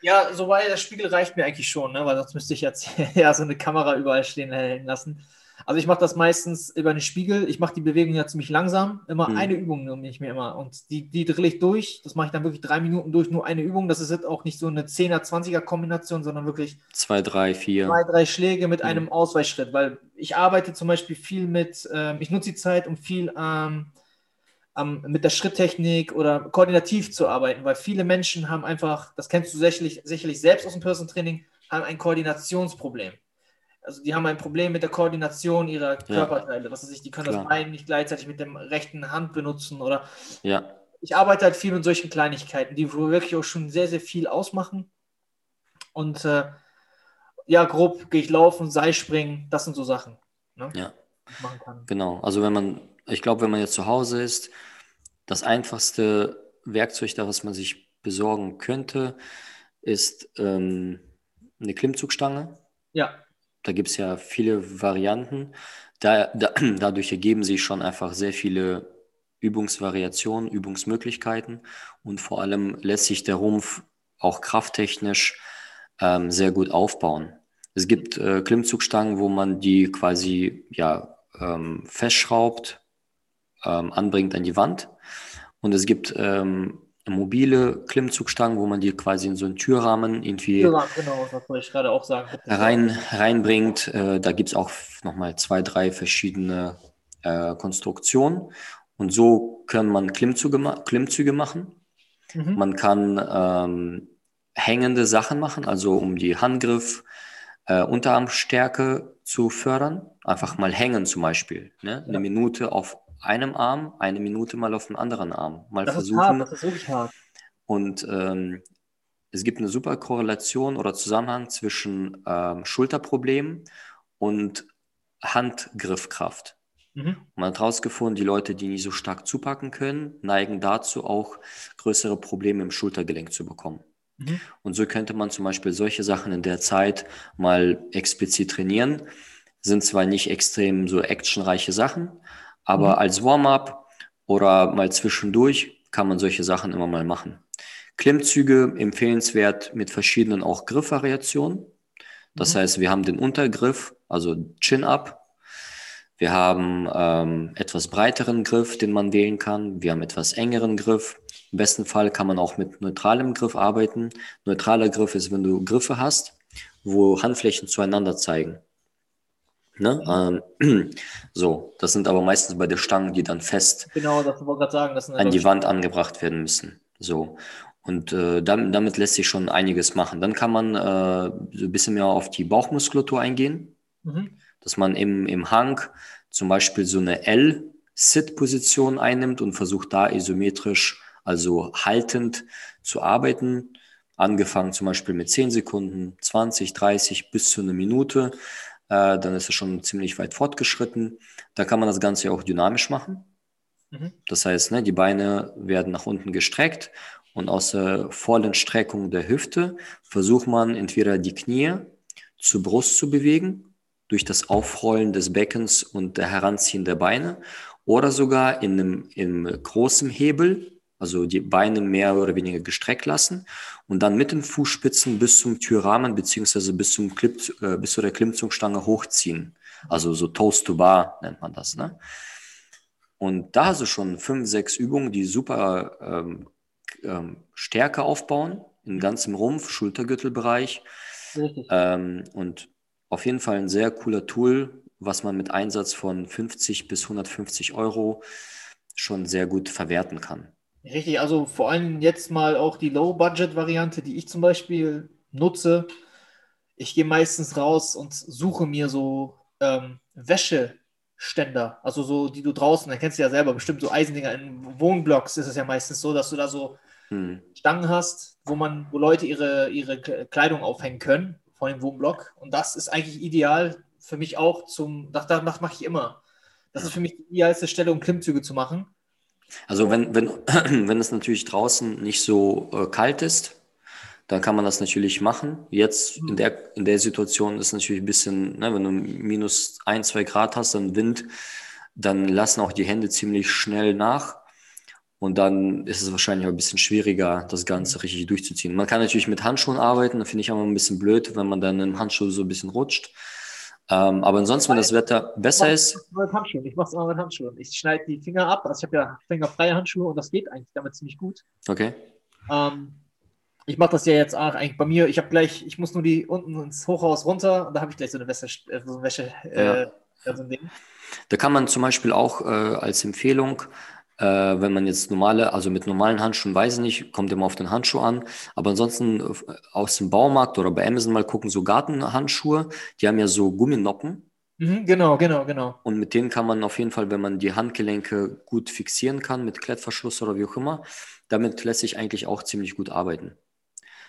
Ja, soweit der Spiegel reicht mir eigentlich schon, ne? weil sonst müsste ich jetzt <laughs> ja so eine Kamera überall stehen lassen. Also ich mache das meistens über den Spiegel. Ich mache die Bewegung ja ziemlich langsam. Immer mhm. eine Übung nehme ich mir immer. Und die, die drill ich durch. Das mache ich dann wirklich drei Minuten durch, nur eine Übung. Das ist jetzt auch nicht so eine 10er, 20er Kombination, sondern wirklich zwei, drei, vier. Zwei, drei Schläge mit mhm. einem Ausweichschritt. Weil ich arbeite zum Beispiel viel mit, ähm, ich nutze die Zeit, um viel ähm, ähm, mit der Schritttechnik oder koordinativ zu arbeiten, weil viele Menschen haben einfach, das kennst du sicherlich, sicherlich selbst aus dem Personal Training, haben ein Koordinationsproblem also die haben ein Problem mit der Koordination ihrer Körperteile. Ja. Was weiß ich, die können Klar. das Bein nicht gleichzeitig mit der rechten Hand benutzen oder. Ja. Ich arbeite halt viel mit solchen Kleinigkeiten, die wirklich auch schon sehr, sehr viel ausmachen. Und äh, ja, grob gehe ich laufen, Seilspringen, das sind so Sachen. Ne? Ja. Genau. Also wenn man, ich glaube, wenn man jetzt zu Hause ist, das einfachste Werkzeug da, was man sich besorgen könnte, ist ähm, eine Klimmzugstange. Ja. Da gibt es ja viele Varianten. Da, da, <clears throat> dadurch ergeben sich schon einfach sehr viele Übungsvariationen, Übungsmöglichkeiten und vor allem lässt sich der Rumpf auch krafttechnisch ähm, sehr gut aufbauen. Es gibt äh, Klimmzugstangen, wo man die quasi ja, ähm, festschraubt, ähm, anbringt an die Wand. Und es gibt ähm, mobile Klimmzugstangen, wo man die quasi in so einen Türrahmen irgendwie Türrahmen, genau, das wollte ich gerade auch sagen. rein, reinbringt. Äh, da gibt es auch nochmal zwei, drei verschiedene äh, Konstruktionen. Und so kann man Klimmzüge, ma Klimmzüge machen. Mhm. Man kann ähm, hängende Sachen machen, also um die Handgriff, äh, Unterarmstärke zu fördern. Einfach mal hängen zum Beispiel. Ne? Eine Ja. Minute auf einem Arm, eine Minute mal auf dem anderen Arm. Mal Das ist versuchen. hart, das ist wirklich hart. Und ähm, es gibt eine super Korrelation oder Zusammenhang zwischen ähm, Schulterproblemen und Handgriffkraft. Mhm. Man hat herausgefunden, die Leute, die nicht so stark zupacken können, neigen dazu auch größere Probleme im Schultergelenk zu bekommen. Mhm. Und so könnte man zum Beispiel solche Sachen in der Zeit mal explizit trainieren. Sind zwar nicht extrem so actionreiche Sachen, aber Mhm. als Warm-up oder mal zwischendurch kann man solche Sachen immer mal machen. Klimmzüge empfehlenswert mit verschiedenen auch Griffvariationen. Das Mhm. heißt, wir haben den Untergriff, also Chin-Up. Wir haben ähm, etwas breiteren Griff, den man wählen kann. Wir haben etwas engeren Griff. Im besten Fall kann man auch mit neutralem Griff arbeiten. Neutraler Griff ist, wenn du Griffe hast, wo Handflächen zueinander zeigen. Ne? Ähm, <clears throat> so, das sind aber meistens bei der Stangen, die dann fest Genau, sagen. An die Wand angebracht werden müssen. So. Und äh, damit, damit lässt sich schon einiges machen. Dann kann man äh, so ein bisschen mehr auf die Bauchmuskulatur eingehen, Mhm. dass man im, im Hang zum Beispiel so eine L-Sit-Position einnimmt und versucht da isometrisch, also haltend zu arbeiten. Angefangen zum Beispiel mit 10 Sekunden, 20, 30 bis zu einer Minute. Äh, dann ist es schon ziemlich weit fortgeschritten. Da kann man das Ganze auch dynamisch machen. Mhm. Das heißt, ne, die Beine werden nach unten gestreckt und aus der vollen Streckung der Hüfte versucht man entweder die Knie zur Brust zu bewegen, durch das Aufrollen des Beckens und der Heranziehen der Beine oder sogar in einem, in einem großen Hebel, also die Beine mehr oder weniger gestreckt lassen und dann mit den Fußspitzen bis zum Türrahmen beziehungsweise bis, zum Klipp, äh, bis zu der Klimmzugstange hochziehen. Also so Toast to Bar nennt man das. Ne? Und da hast du schon fünf, sechs Übungen, die super ähm, ähm, Stärke aufbauen, im ganzen Rumpf, Schultergürtelbereich. Ähm, und auf jeden Fall ein sehr cooler Tool, was man mit Einsatz von 50 bis 150 Euro schon sehr gut verwerten kann. Richtig, also vor allem jetzt mal auch die Low-Budget-Variante, die ich zum Beispiel nutze. Ich gehe meistens raus und suche mir so ähm, Wäscheständer, also so, die du draußen, da kennst du ja selber, bestimmt so Eisendinger. In Wohnblocks ist es ja meistens so, dass du da so Hm. Stangen hast, wo man, wo Leute ihre, ihre Kleidung aufhängen können vor dem Wohnblock. Und das ist eigentlich ideal für mich auch zum, das, das mache ich immer. Das ist für mich die idealste Stelle, um Klimmzüge zu machen. Also wenn, wenn, <clears throat> wenn es natürlich draußen nicht so äh, kalt ist, dann kann man das natürlich machen. Jetzt in der, in der Situation ist natürlich ein bisschen, ne, wenn du minus ein, zwei Grad hast, dann Wind, dann lassen auch die Hände ziemlich schnell nach. Und dann ist es wahrscheinlich auch ein bisschen schwieriger, das Ganze richtig durchzuziehen. Man kann natürlich mit Handschuhen arbeiten, da finde ich immer ein bisschen blöd, wenn man dann im Handschuh so ein bisschen rutscht. Ähm, aber ansonsten, wenn das Wetter besser ist, Ich mache mit Handschuhen. Ich mache es immer mit Handschuhen. Ich schneide die Finger ab. Also ich habe ja fingerfreie Handschuhe und das geht eigentlich damit ziemlich gut. okay. Ähm, ich mache das ja jetzt auch eigentlich bei mir. Ich habe gleich, ich muss nur die unten ins Hochhaus runter und da habe ich gleich so eine Wäsche, äh, so eine Wäsche, äh, ja, so ein Ding. Da kann man zum Beispiel auch äh, als Empfehlung, äh, wenn man jetzt normale, also mit normalen Handschuhen, weiß ich nicht, kommt immer auf den Handschuh an, aber ansonsten äh, aus dem Baumarkt oder bei Amazon mal gucken, so Gartenhandschuhe, die haben ja so Gumminoppen Mhm, genau, genau, genau. und mit denen kann man auf jeden Fall, wenn man die Handgelenke gut fixieren kann, mit Klettverschluss oder wie auch immer, damit lässt sich eigentlich auch ziemlich gut arbeiten.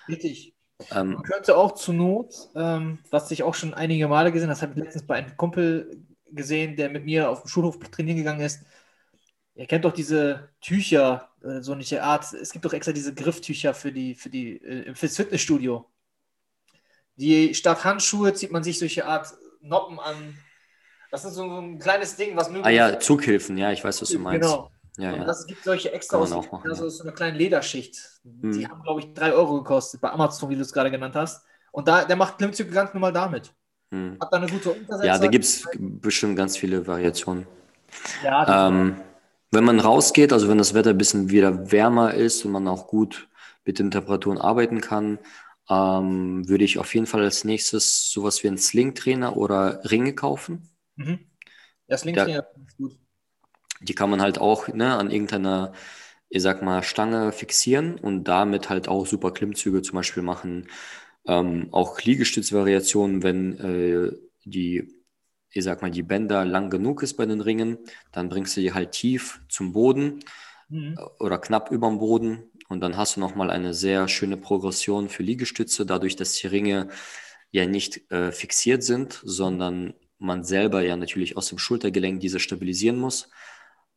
Richtig. Ähm, Man könnte auch zur Not, ähm, was ich auch schon einige Male gesehen habe, das habe ich letztens bei einem Kumpel gesehen, der mit mir auf dem Schulhof trainieren gegangen ist. Ihr kennt doch diese Tücher, äh, so eine Art, es gibt doch extra diese Grifftücher für die, für die, äh, fürs Fitnessstudio. Die statt Handschuhe zieht man sich solche Art Noppen an. Das ist so, ein kleines Ding, was ah ja, Zughilfen, ja, ich weiß, was du meinst. Genau. Ja, ja. das gibt solche extra aus, machen, also ja. so eine kleine Lederschicht. Die Mhm. haben, glaube ich, 3 Euro gekostet bei Amazon, wie du es gerade genannt hast. Und da, der macht Klimmzüge ganz normal damit. Hm. Hat da eine gute Untersetzung. Ja, da gibt es bestimmt ganz viele Variationen. Ja, die- Ähm, wenn man rausgeht, also wenn das Wetter ein bisschen wieder wärmer ist und man auch gut mit den Temperaturen arbeiten kann, ähm, würde ich auf jeden Fall als nächstes sowas wie einen Sling-Trainer oder Ringe kaufen. mhm. Das Linkstrainer ist gut. Die kann man halt auch ne, an irgendeiner, ich sag mal, Stange fixieren und damit halt auch super Klimmzüge zum Beispiel machen. Ähm, auch Liegestützvariationen, wenn äh, die, ich sag mal, die Bänder lang genug ist bei den Ringen, dann bringst du die halt tief zum Boden Mhm. oder knapp über dem Boden und dann hast du nochmal eine sehr schöne Progression für Liegestütze, dadurch, dass die Ringe ja nicht äh, fixiert sind, sondern man selber ja natürlich aus dem Schultergelenk diese stabilisieren muss,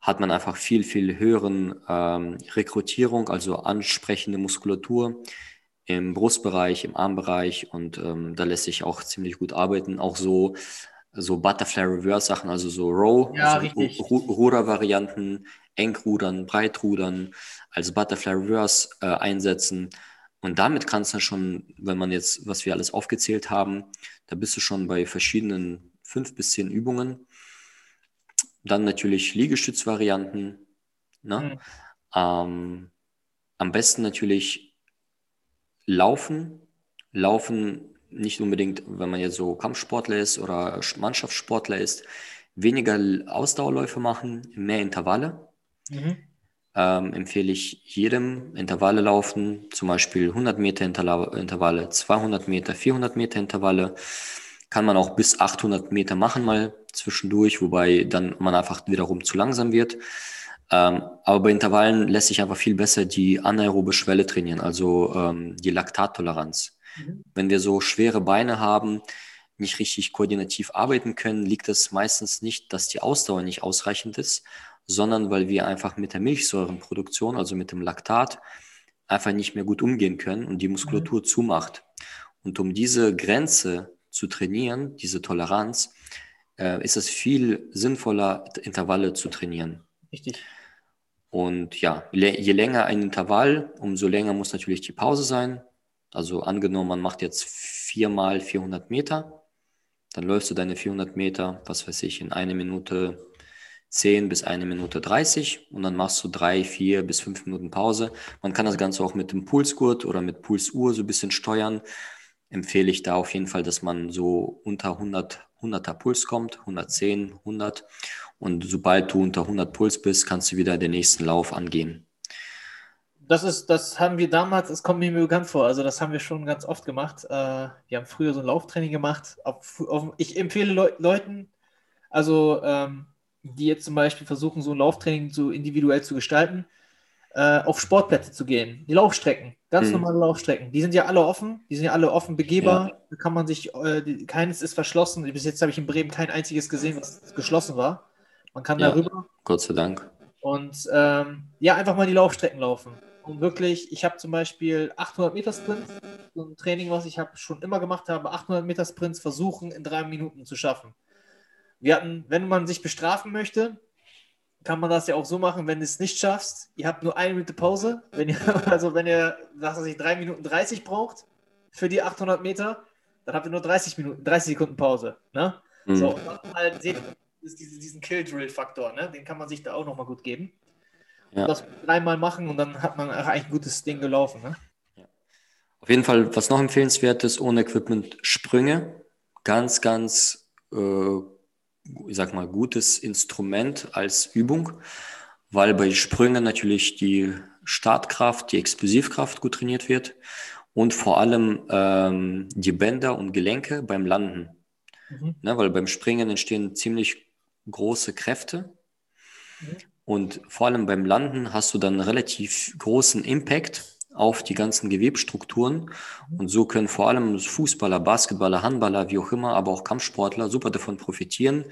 hat man einfach viel, viel höheren ähm, Rekrutierung, also ansprechende Muskulatur im Brustbereich, im Armbereich und ähm, da lässt sich auch ziemlich gut arbeiten. Auch so, so Butterfly Reverse Sachen, also so Row, Ja, also Rudervarianten, Engrudern, Breitrudern als Butterfly Reverse äh, einsetzen. Und damit kannst du schon, wenn man jetzt, was wir alles aufgezählt haben, da bist du schon bei verschiedenen fünf bis zehn Übungen. Dann natürlich Liegestützvarianten. Ne? Mhm. Ähm, am besten natürlich Laufen. Laufen nicht unbedingt, wenn man jetzt so Kampfsportler ist oder Mannschaftssportler ist, weniger Ausdauerläufe machen, mehr Intervalle. Mhm. Ähm, empfehle ich jedem Intervalle laufen, zum Beispiel 100 Meter Intervalle, 200 Meter, 400 Meter Intervalle. Kann man auch bis 800 Meter machen mal zwischendurch, wobei dann man einfach wiederum zu langsam wird. Ähm, aber bei Intervallen lässt sich einfach viel besser die anaerobe Schwelle trainieren, also ähm, die Laktattoleranz. Mhm. Wenn wir so schwere Beine haben, nicht richtig koordinativ arbeiten können, liegt es meistens nicht, dass die Ausdauer nicht ausreichend ist, sondern weil wir einfach mit der Milchsäurenproduktion, also mit dem Laktat, einfach nicht mehr gut umgehen können und die Muskulatur zumacht. Und um diese Grenze zu trainieren, diese Toleranz, äh, ist es viel sinnvoller, Intervalle zu trainieren. Richtig. Und ja, je länger ein Intervall, umso länger muss natürlich die Pause sein. Also angenommen, man macht jetzt viermal 400 Meter, dann läufst du deine 400 Meter, was weiß ich, in eine Minute 10 bis eine Minute 30 und dann machst du drei, vier bis fünf Minuten Pause. Man kann das Ganze auch mit dem Pulsgurt oder mit Pulsuhr so ein bisschen steuern. Empfehle ich da auf jeden Fall, dass man so unter 100, 100er Puls kommt, 110, 100. Und sobald du unter 100 Puls bist, kannst du wieder den nächsten Lauf angehen. Das ist, das haben wir damals, das kommt mir bekannt vor. Also, das haben wir schon ganz oft gemacht. Äh, wir haben früher so ein Lauftraining gemacht. Auf, auf, ich empfehle Leu Leuten, also ähm, die jetzt zum Beispiel versuchen, so ein Lauftraining so individuell zu gestalten, äh, auf Sportplätze zu gehen. Die Laufstrecken, ganz Mhm. normale Laufstrecken. Die sind ja alle offen, die sind ja alle offen begehbar. Da kann man sich, äh, die, keines ist verschlossen. Bis jetzt habe ich in Bremen kein einziges gesehen, was geschlossen war. Man kann Ja. darüber. Gott sei Dank. Und ähm, ja, einfach mal die Laufstrecken laufen. Und wirklich, ich habe zum Beispiel 800 Meter Sprint, so ein Training, was ich hab, schon immer gemacht habe, 800 Meter Sprints versuchen in drei Minuten zu schaffen. Wir hatten, wenn man sich bestrafen möchte, kann man das ja auch so machen, wenn du es nicht schaffst. Ihr habt nur eine Minute Pause. Wenn ihr, <laughs> also wenn ihr, was weiß ich, 3 Minuten 30 braucht für die 800 Meter, dann habt ihr nur 30 Minuten, 30 Sekunden Pause. Ne? Mhm. So, und dann halt seht diesen Kill-Drill-Faktor, ne? den kann man sich da auch nochmal gut geben. Ja. Das dreimal machen und dann hat man eigentlich ein gutes Ding gelaufen. Ne? Auf jeden Fall, was noch empfehlenswert ist, ohne Equipment Sprünge. Ganz, ganz, äh, ich sag mal, gutes Instrument als Übung, weil bei Sprüngen natürlich die Startkraft, die Explosivkraft gut trainiert wird und vor allem ähm, die Bänder und Gelenke beim Landen. Mhm. Ne, weil beim Springen entstehen ziemlich große Kräfte. Mhm. Und vor allem beim Landen hast du dann relativ großen Impact auf die ganzen Gewebstrukturen. Und so können vor allem Fußballer, Basketballer, Handballer, wie auch immer, aber auch Kampfsportler super davon profitieren,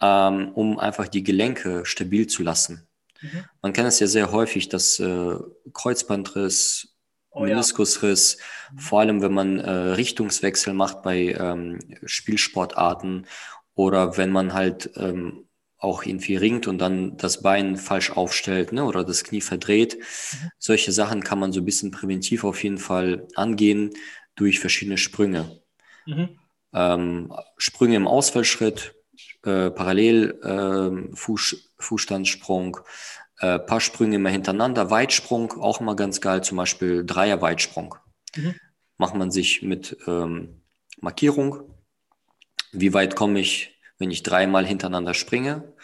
ähm, um einfach die Gelenke stabil zu lassen. Mhm. Man kennt es ja sehr häufig, dass äh, Kreuzbandriss, Oh ja. Meniskusriss, vor allem wenn man äh, Richtungswechsel macht bei ähm, Spielsportarten oder wenn man halt ähm, auch irgendwie ringt und dann das Bein falsch aufstellt ne, oder das Knie verdreht. Mhm. Solche Sachen kann man so ein bisschen präventiv auf jeden Fall angehen durch verschiedene Sprünge. Mhm. Ähm, Sprünge im Ausfallschritt, äh, parallel äh, Fuß, Fußstandssprung, äh, paar Sprünge immer hintereinander, Weitsprung, auch mal ganz geil, zum Beispiel Dreier-Weitsprung. Mhm. Macht man sich mit ähm, Markierung, wie weit komme ich wenn ich dreimal hintereinander springe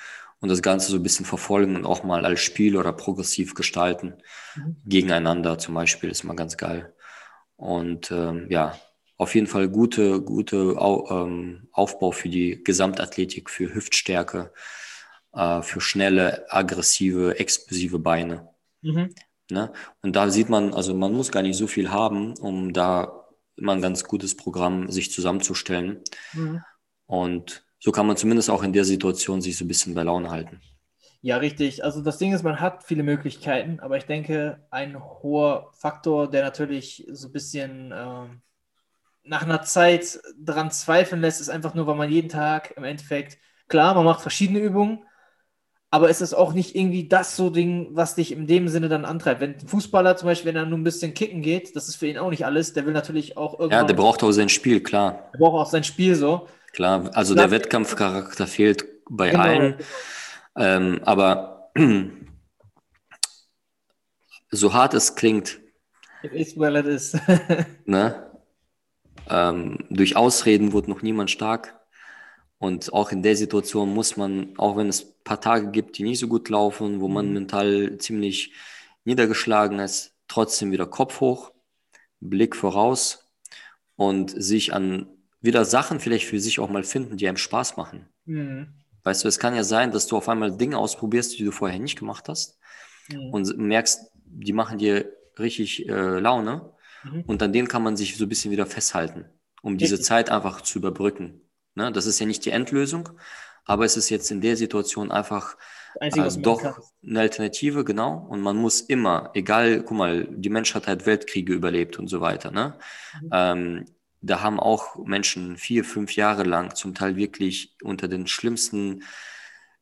und das Ganze so ein bisschen verfolgen und auch mal als Spiel oder progressiv gestalten. Mhm. Gegeneinander zum Beispiel ist mal ganz geil. Und ähm, ja, auf jeden Fall gute, gute Au ähm, Aufbau für die Gesamtathletik, für Hüftstärke, äh, für schnelle, aggressive, explosive Beine. Mhm. Ne? Und da sieht man, also man muss gar nicht so viel haben, um da immer ein ganz gutes Programm sich zusammenzustellen. Mhm. Und so kann man zumindest auch in der Situation sich so ein bisschen bei Laune halten. Ja, richtig. Also das Ding ist, man hat viele Möglichkeiten, aber ich denke, ein hoher Faktor, der natürlich so ein bisschen äh, nach einer Zeit daran zweifeln lässt, ist einfach nur, weil man jeden Tag im Endeffekt, klar, man macht verschiedene Übungen, aber es ist auch nicht irgendwie das so Ding, was dich in dem Sinne dann antreibt. Wenn ein Fußballer zum Beispiel, wenn er nur ein bisschen kicken geht, das ist für ihn auch nicht alles, der will natürlich auch irgendwann... Ja, der braucht auch sein Spiel, klar. Der braucht auch sein Spiel so. Klar, also der Wettkampfcharakter fehlt bei genau. allen. Ähm, aber <clears throat> so hart es klingt, it is well it is. ne? Ähm, durch Ausreden wurde noch niemand stark. Und auch in der Situation muss man, auch wenn es ein paar Tage gibt, die nicht so gut laufen, wo man mhm. mental ziemlich niedergeschlagen ist, trotzdem wieder Kopf hoch, Blick voraus und sich an wieder Sachen vielleicht für sich auch mal finden, die einem Spaß machen. Mhm. Weißt du, es kann ja sein, dass du auf einmal Dinge ausprobierst, die du vorher nicht gemacht hast mhm. und merkst, die machen dir richtig äh, Laune mhm. und an denen kann man sich so ein bisschen wieder festhalten, um diese Zeit einfach zu überbrücken. Ne? Das ist ja nicht die Endlösung, aber es ist jetzt in der Situation einfach Einzige, äh, doch eine Alternative, genau. Und man muss immer, egal, guck mal, die Menschheit hat Weltkriege überlebt und so weiter. Ne? Mhm. Ähm, da haben auch Menschen vier, fünf Jahre lang zum Teil wirklich unter den schlimmsten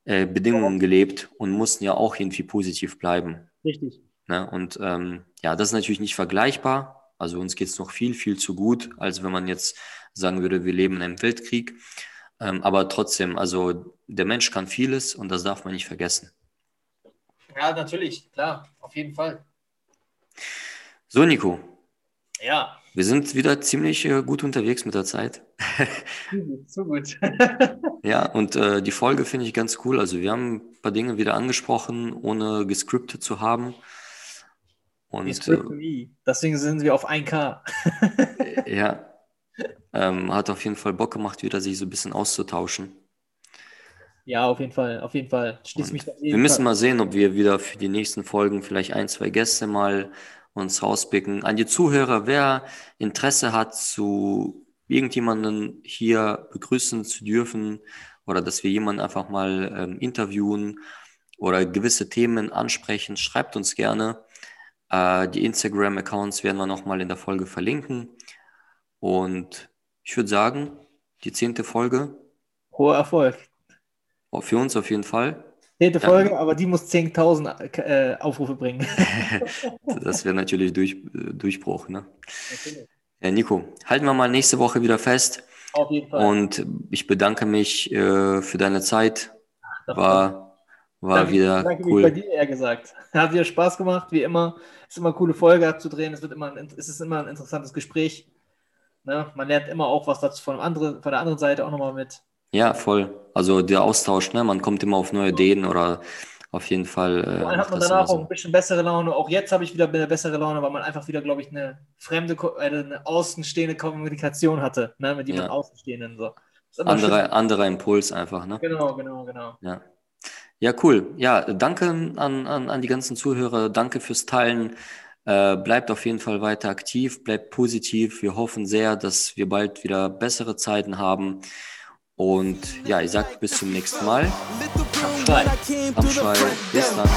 äh, Bedingungen gelebt und mussten ja auch irgendwie positiv bleiben. Richtig. Ne? Und ähm, ja, das ist natürlich nicht vergleichbar. Also uns geht es noch viel, viel zu gut, als wenn man jetzt sagen würde, wir leben in einem Weltkrieg. Ähm, aber trotzdem, also der Mensch kann vieles und das darf man nicht vergessen. Ja, natürlich, klar, auf jeden Fall. So, Nico. Ja. Wir sind wieder ziemlich äh, gut unterwegs mit der Zeit. <laughs> so gut. <laughs> ja, und äh, die Folge finde ich ganz cool. Also wir haben ein paar Dinge wieder angesprochen, ohne gescriptet zu haben. Und, äh, Deswegen sind wir auf 1K. <laughs> ja. Ähm, hat auf jeden Fall Bock gemacht, wieder sich so ein bisschen auszutauschen. Ja, auf jeden Fall, auf jeden Fall. Schließ mich wir müssen Fall. mal sehen, ob wir wieder für die nächsten Folgen vielleicht ein, zwei Gäste mal uns rauspicken. An die Zuhörer, wer Interesse hat, zu irgendjemanden hier begrüßen zu dürfen oder dass wir jemanden einfach mal ähm, interviewen oder gewisse Themen ansprechen, schreibt uns gerne. Äh, die Instagram-Accounts werden wir nochmal in der Folge verlinken. Und ich würde sagen, die zehnte Folge. Hoher Erfolg. Für uns auf jeden Fall. Zehnte Folge, ja. aber die muss 10.000 äh, Aufrufe bringen. <laughs> das wäre natürlich durch, äh, Durchbruch. Ne? Ja, Nico, halten wir mal nächste Woche wieder fest. Auf jeden Fall. Und ich bedanke mich äh, für deine Zeit. War, war danke, wieder danke cool. Danke bei dir, eher gesagt. Hat wieder Spaß gemacht, wie immer. Es ist immer eine coole Folge abzudrehen. Es, wird immer ein, es ist immer ein interessantes Gespräch. Ne? Man lernt immer auch was dazu von, anderen, von der anderen Seite auch nochmal mit. Ja, voll. Also der Austausch, ne? Man kommt immer auf neue Ideen oder auf jeden Fall. Äh, allem hat man danach so. auch ein bisschen bessere Laune. Auch jetzt habe ich wieder eine bessere Laune, weil man einfach wieder, glaube ich, eine fremde, äh, eine außenstehende Kommunikation hatte, ne? mit jemand ja. Außenstehenden. So. Andere, anderer Impuls einfach, ne? Genau, genau, genau. Ja. Ja, cool. Ja, danke an, an, an die ganzen Zuhörer. Danke fürs Teilen. Äh, bleibt auf jeden Fall weiter aktiv, bleibt positiv. Wir hoffen sehr, dass wir bald wieder bessere Zeiten haben. Und ja, ich sag bis zum nächsten Mal. Am Schwei. Bis dann.